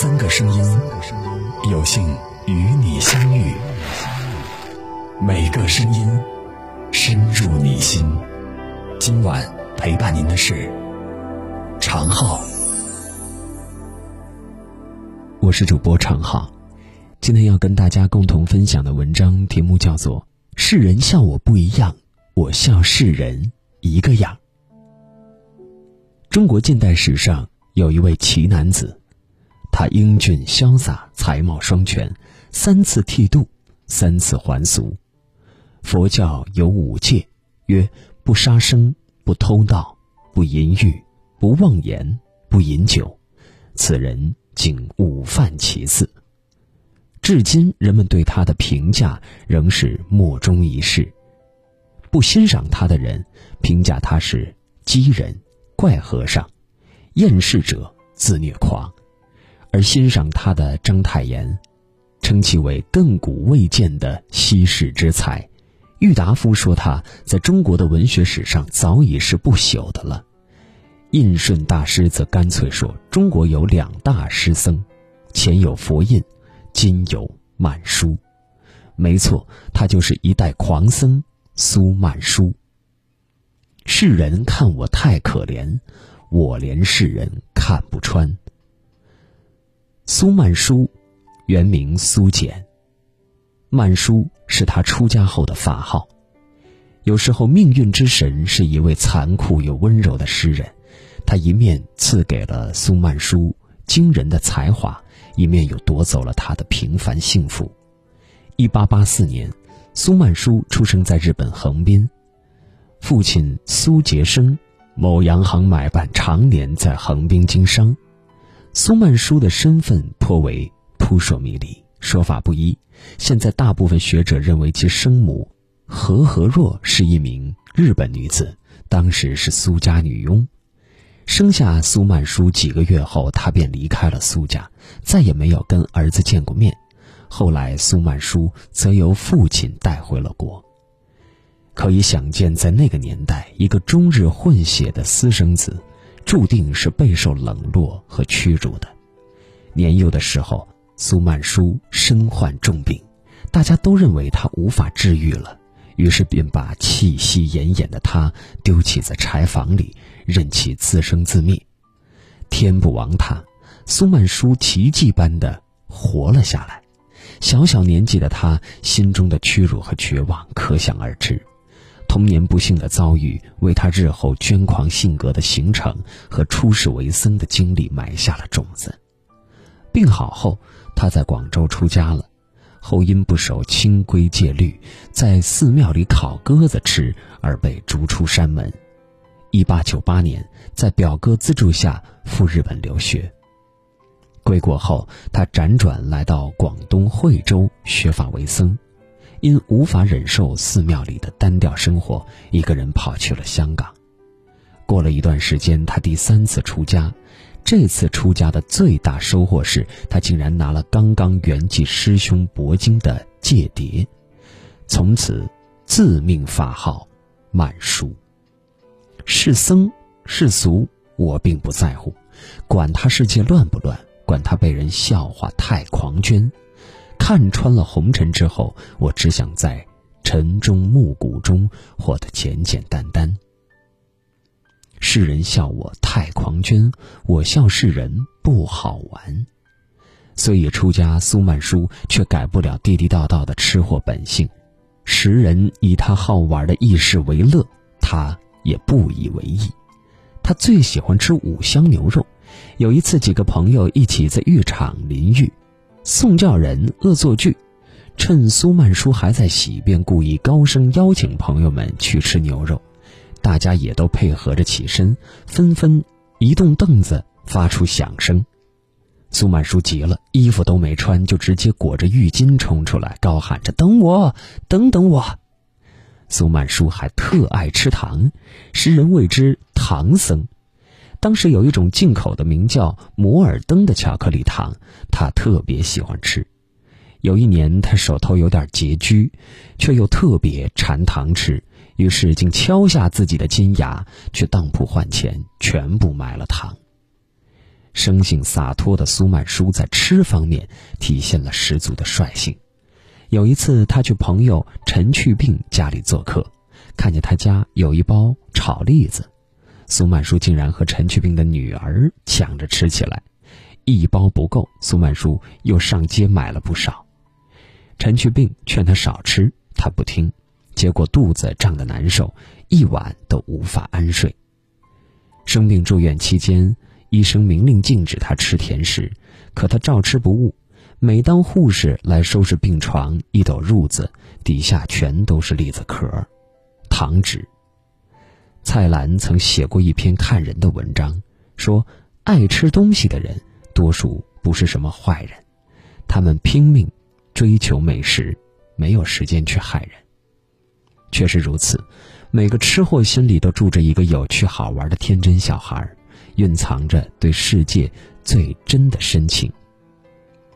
三个声音，有幸与你相遇。每个声音深入你心。今晚陪伴您的是常浩，我是主播常浩。今天要跟大家共同分享的文章题目叫做《世人笑我不一样，我笑世人一个样》。中国近代史上有一位奇男子。他英俊潇洒，才貌双全，三次剃度，三次还俗。佛教有五戒，曰：不杀生，不偷盗，不淫欲，不妄言，不饮酒。此人仅五犯其四。至今，人们对他的评价仍是莫衷一是。不欣赏他的人，评价他是鸡人、怪和尚、厌世者、自虐狂。而欣赏他的章太炎，称其为亘古未见的稀世之才。郁达夫说他在中国的文学史上早已是不朽的了。印顺大师则干脆说中国有两大诗僧，前有佛印，今有曼殊。没错，他就是一代狂僧苏曼殊。世人看我太可怜，我怜世人看不穿。苏曼殊，原名苏简。曼殊是他出家后的法号。有时候，命运之神是一位残酷又温柔的诗人，他一面赐给了苏曼殊惊人的才华，一面又夺走了他的平凡幸福。一八八四年，苏曼殊出生在日本横滨，父亲苏杰生，某洋行买办，常年在横滨经商。苏曼殊的身份颇为扑朔迷离，说法不一。现在大部分学者认为其生母何和若是一名日本女子，当时是苏家女佣。生下苏曼殊几个月后，她便离开了苏家，再也没有跟儿子见过面。后来，苏曼殊则由父亲带回了国。可以想见，在那个年代，一个中日混血的私生子。注定是备受冷落和屈辱的。年幼的时候，苏曼殊身患重病，大家都认为他无法治愈了，于是便把气息奄奄的他丢弃在柴房里，任其自生自灭。天不亡他，苏曼殊奇迹般的活了下来。小小年纪的他心中的屈辱和绝望，可想而知。童年不幸的遭遇，为他日后捐狂性格的形成和出世为僧的经历埋下了种子。病好后，他在广州出家了，后因不守清规戒律，在寺庙里烤鸽子吃而被逐出山门。一八九八年，在表哥资助下赴日本留学。归国后，他辗转来到广东惠州学法为僧。因无法忍受寺庙里的单调生活，一个人跑去了香港。过了一段时间，他第三次出家。这次出家的最大收获是他竟然拿了刚刚圆寂师兄铂金的戒牒，从此自命法号曼殊。是僧是俗，我并不在乎，管他世界乱不乱，管他被人笑话太狂狷。看穿了红尘之后，我只想在晨钟暮鼓中活得简简单单。世人笑我太狂狷，我笑世人不好玩。虽已出家，苏曼殊却改不了地地道道的吃货本性。时人以他好玩的轶事为乐，他也不以为意。他最喜欢吃五香牛肉。有一次，几个朋友一起在浴场淋浴。宋教仁恶作剧，趁苏曼殊还在洗，便故意高声邀请朋友们去吃牛肉。大家也都配合着起身，纷纷移动凳子，发出响声。苏曼殊急了，衣服都没穿，就直接裹着浴巾冲出来，高喊着：“等我，等等我！”苏曼殊还特爱吃糖，时人谓之“糖僧”。当时有一种进口的名叫摩尔登的巧克力糖，他特别喜欢吃。有一年，他手头有点拮据，却又特别馋糖吃，于是竟敲下自己的金牙，去当铺换钱，全部买了糖。生性洒脱的苏曼殊在吃方面体现了十足的率性。有一次，他去朋友陈去病家里做客，看见他家有一包炒栗子，苏曼殊竟然和陈去病的女儿抢着吃起来。一包不够，苏曼殊又上街买了不少。陈去病劝他少吃，他不听，结果肚子胀得难受，一晚都无法安睡。生病住院期间，医生明令禁止他吃甜食，可他照吃不误。每当护士来收拾病床，一抖褥子，底下全都是栗子壳、糖纸。蔡澜曾写过一篇看人的文章，说爱吃东西的人，多数不是什么坏人，他们拼命追求美食，没有时间去害人。确实如此，每个吃货心里都住着一个有趣好玩的天真小孩，蕴藏着对世界最真的深情。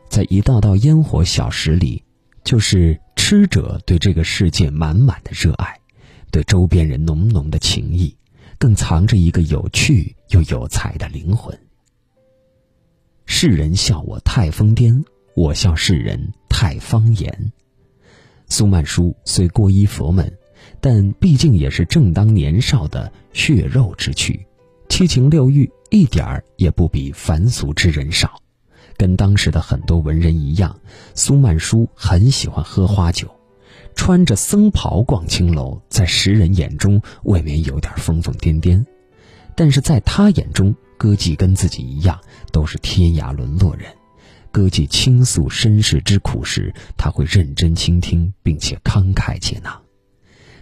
在一道道烟火小食里，就是吃者对这个世界满满的热爱，对周边人浓浓的情谊，更藏着一个有趣又有才的灵魂。世人笑我太疯癫，我笑世人太方言。苏曼殊虽皈依佛门，但毕竟也是正当年少的血肉之躯，七情六欲一点儿也不比凡俗之人少。跟当时的很多文人一样，苏曼殊很喜欢喝花酒，穿着僧袍逛青楼，在时人眼中未免有点疯疯癫癫，但是在他眼中，歌妓跟自己一样都是天涯沦落人。歌妓倾诉身世之苦时，他会认真倾听，并且慷慨解囊。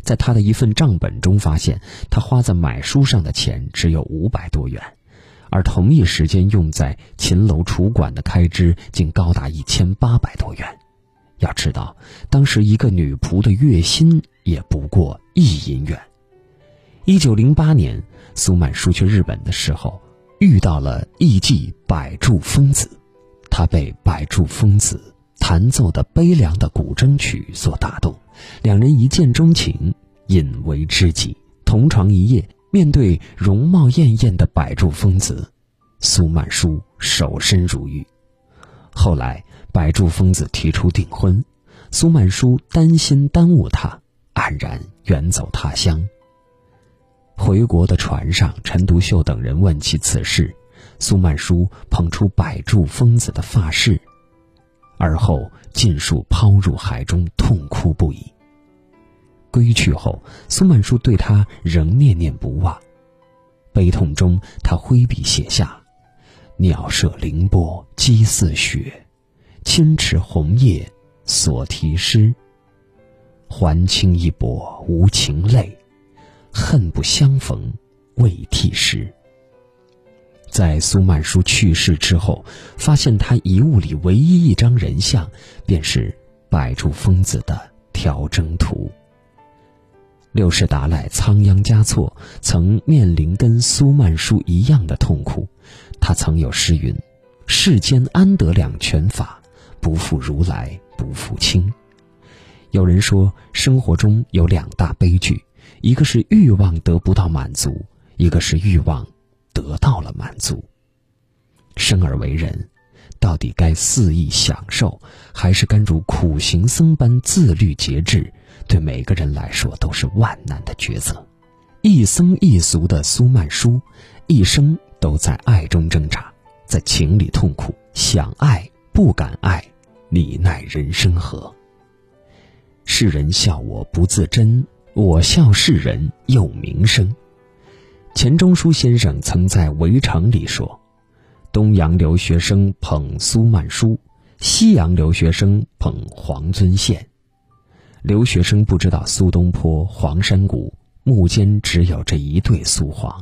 在他的一份账本中发现，他花在买书上的钱只有五百多元。而同一时间用在秦楼楚馆的开支竟高达一千八百多元。要知道，当时一个女仆的月薪也不过一银元。一九零八年，苏曼殊去日本的时候，遇到了艺妓百柱疯子，他被百柱疯子弹奏的悲凉的古筝曲所打动，两人一见钟情，引为知己，同床一夜。面对容貌艳艳的百柱疯子，苏曼殊守身如玉。后来，百柱疯子提出订婚，苏曼殊担心耽误他，黯然远走他乡。回国的船上，陈独秀等人问起此事，苏曼殊捧出百柱疯子的发饰，而后尽数抛入海中，痛哭不已。归去后，苏曼殊对他仍念念不忘。悲痛中，他挥笔写下：“鸟舍凌波积似雪，千尺红叶所题诗。还清一薄无情泪，恨不相逢未涕湿。”在苏曼殊去世之后，发现他遗物里唯一一张人像，便是百柱疯子的调征图。六世达赖仓央嘉措曾面临跟苏曼殊一样的痛苦，他曾有诗云：“世间安得两全法？不负如来不负卿。”有人说，生活中有两大悲剧，一个是欲望得不到满足，一个是欲望得到了满足。生而为人，到底该肆意享受，还是该如苦行僧般自律节制？对每个人来说都是万难的抉择。一僧一俗的苏曼殊，一生都在爱中挣扎，在情里痛苦，想爱不敢爱，你奈人生何？世人笑我不自珍，我笑世人又名声。钱钟书先生曾在《围城》里说：“东洋留学生捧苏曼殊，西洋留学生捧黄遵宪。”留学生不知道苏东坡、黄山谷目间只有这一对苏黄。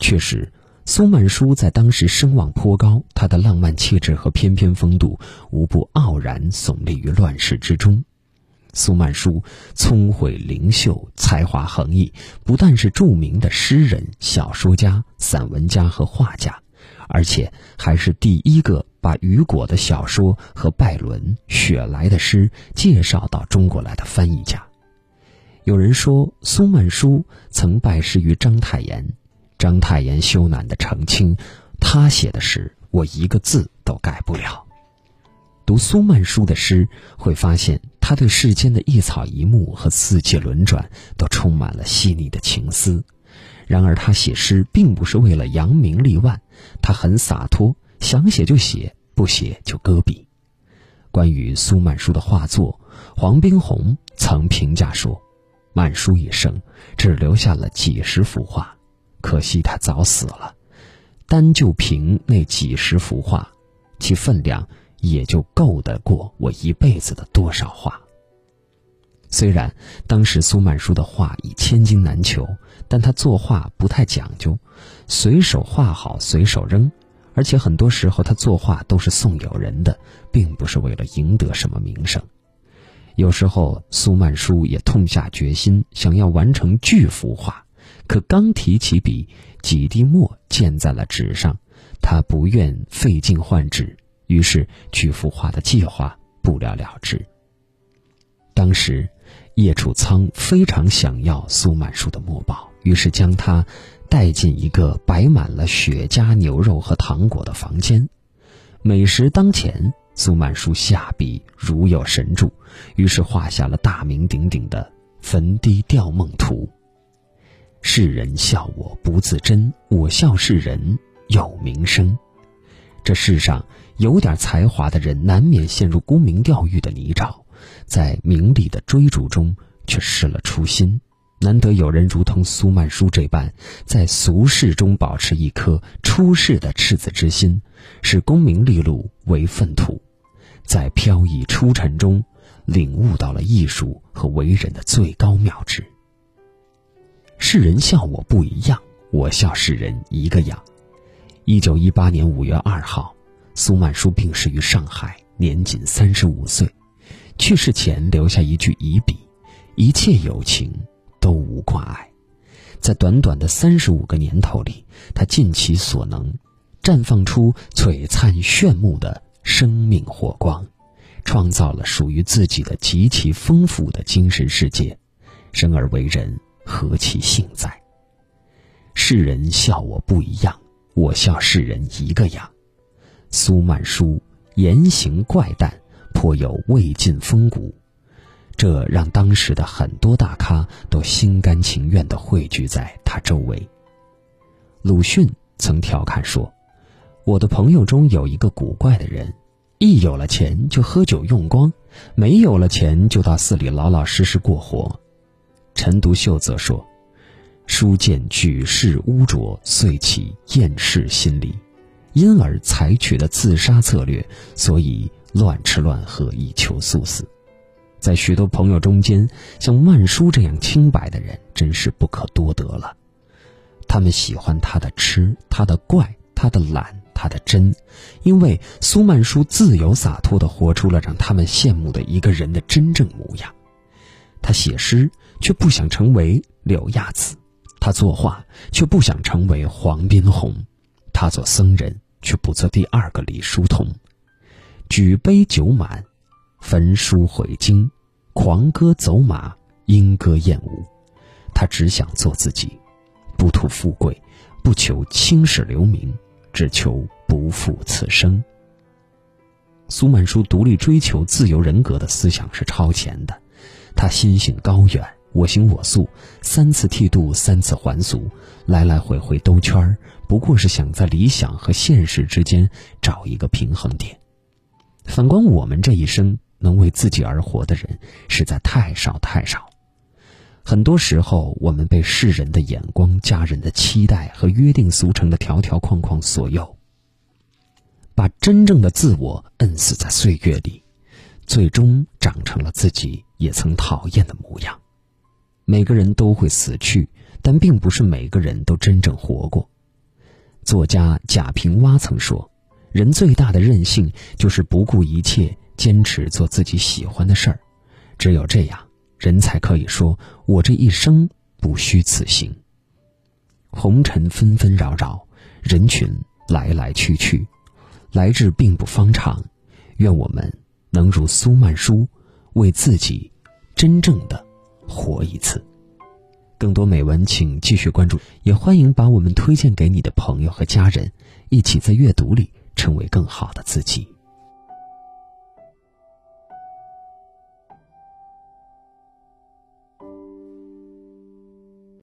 确实，苏曼殊在当时声望颇高，他的浪漫气质和翩翩风度无不傲然耸立于乱世之中。苏曼殊聪慧灵秀，才华横溢，不但是著名的诗人、小说家、散文家和画家，而且还是第一个。把雨果的小说和拜伦、雪莱的诗介绍到中国来的翻译家，有人说苏曼殊曾拜师于章太炎，章太炎羞赧的澄清，他写的诗，我一个字都改不了。读苏曼殊的诗，会发现他对世间的一草一木和四季轮转都充满了细腻的情思。然而，他写诗并不是为了扬名立万，他很洒脱，想写就写，不写就搁笔。关于苏曼殊的画作，黄宾虹曾评价说：“曼殊一生只留下了几十幅画，可惜他早死了。单就凭那几十幅画，其分量。”也就够得过我一辈子的多少画。虽然当时苏曼殊的画已千金难求，但他作画不太讲究，随手画好随手扔，而且很多时候他作画都是送友人的，并不是为了赢得什么名声。有时候苏曼殊也痛下决心，想要完成巨幅画，可刚提起笔，几滴墨溅在了纸上，他不愿费劲换纸。于是，巨幅画的计划不了了之。当时，叶楚仓非常想要苏曼殊的墨宝，于是将他带进一个摆满了雪茄、牛肉和糖果的房间。美食当前，苏曼殊下笔如有神助，于是画下了大名鼎鼎的《坟堤吊梦图》。世人笑我不自珍，我笑世人有名声。这世上。有点才华的人难免陷入沽名钓誉的泥沼，在名利的追逐中却失了初心。难得有人如同苏曼殊这般，在俗世中保持一颗出世的赤子之心，视功名利禄为粪土，在飘逸出尘中领悟到了艺术和为人的最高妙旨。世人笑我不一样，我笑世人一个样。一九一八年五月二号。苏曼殊病逝于上海，年仅三十五岁。去世前留下一句遗笔：“一切友情都无挂碍。”在短短的三十五个年头里，他尽其所能，绽放出璀璨炫目的生命火光，创造了属于自己的极其丰富的精神世界。生而为人，何其幸哉！世人笑我不一样，我笑世人一个样。苏曼殊言行怪诞，颇有魏晋风骨，这让当时的很多大咖都心甘情愿地汇聚在他周围。鲁迅曾调侃说：“我的朋友中有一个古怪的人，一有了钱就喝酒用光，没有了钱就到寺里老老实实过活。”陈独秀则说：“书见举世污浊，遂起厌世心理。”因而采取了自杀策略，所以乱吃乱喝以求速死。在许多朋友中间，像曼殊这样清白的人真是不可多得了。他们喜欢他的痴，他的怪，他的懒，他的真，因为苏曼殊自由洒脱地活出了让他们羡慕的一个人的真正模样。他写诗却不想成为柳亚子，他作画却不想成为黄宾虹。他做僧人，却不做第二个李叔同；举杯酒满，焚书毁经，狂歌走马，莺歌燕舞。他只想做自己，不图富贵，不求青史留名，只求不负此生。苏曼殊独立追求自由人格的思想是超前的，他心性高远。我行我素，三次剃度，三次还俗，来来回回兜圈儿，不过是想在理想和现实之间找一个平衡点。反观我们这一生，能为自己而活的人实在太少太少。很多时候，我们被世人的眼光、家人的期待和约定俗成的条条框框左右，把真正的自我摁死在岁月里，最终长成了自己也曾讨厌的模样。每个人都会死去，但并不是每个人都真正活过。作家贾平凹曾说：“人最大的任性，就是不顾一切坚持做自己喜欢的事儿。只有这样，人才可以说我这一生不虚此行。”红尘纷纷扰扰，人群来来去去，来日并不方长。愿我们能如苏曼殊，为自己真正的。活一次，更多美文，请继续关注，也欢迎把我们推荐给你的朋友和家人，一起在阅读里成为更好的自己。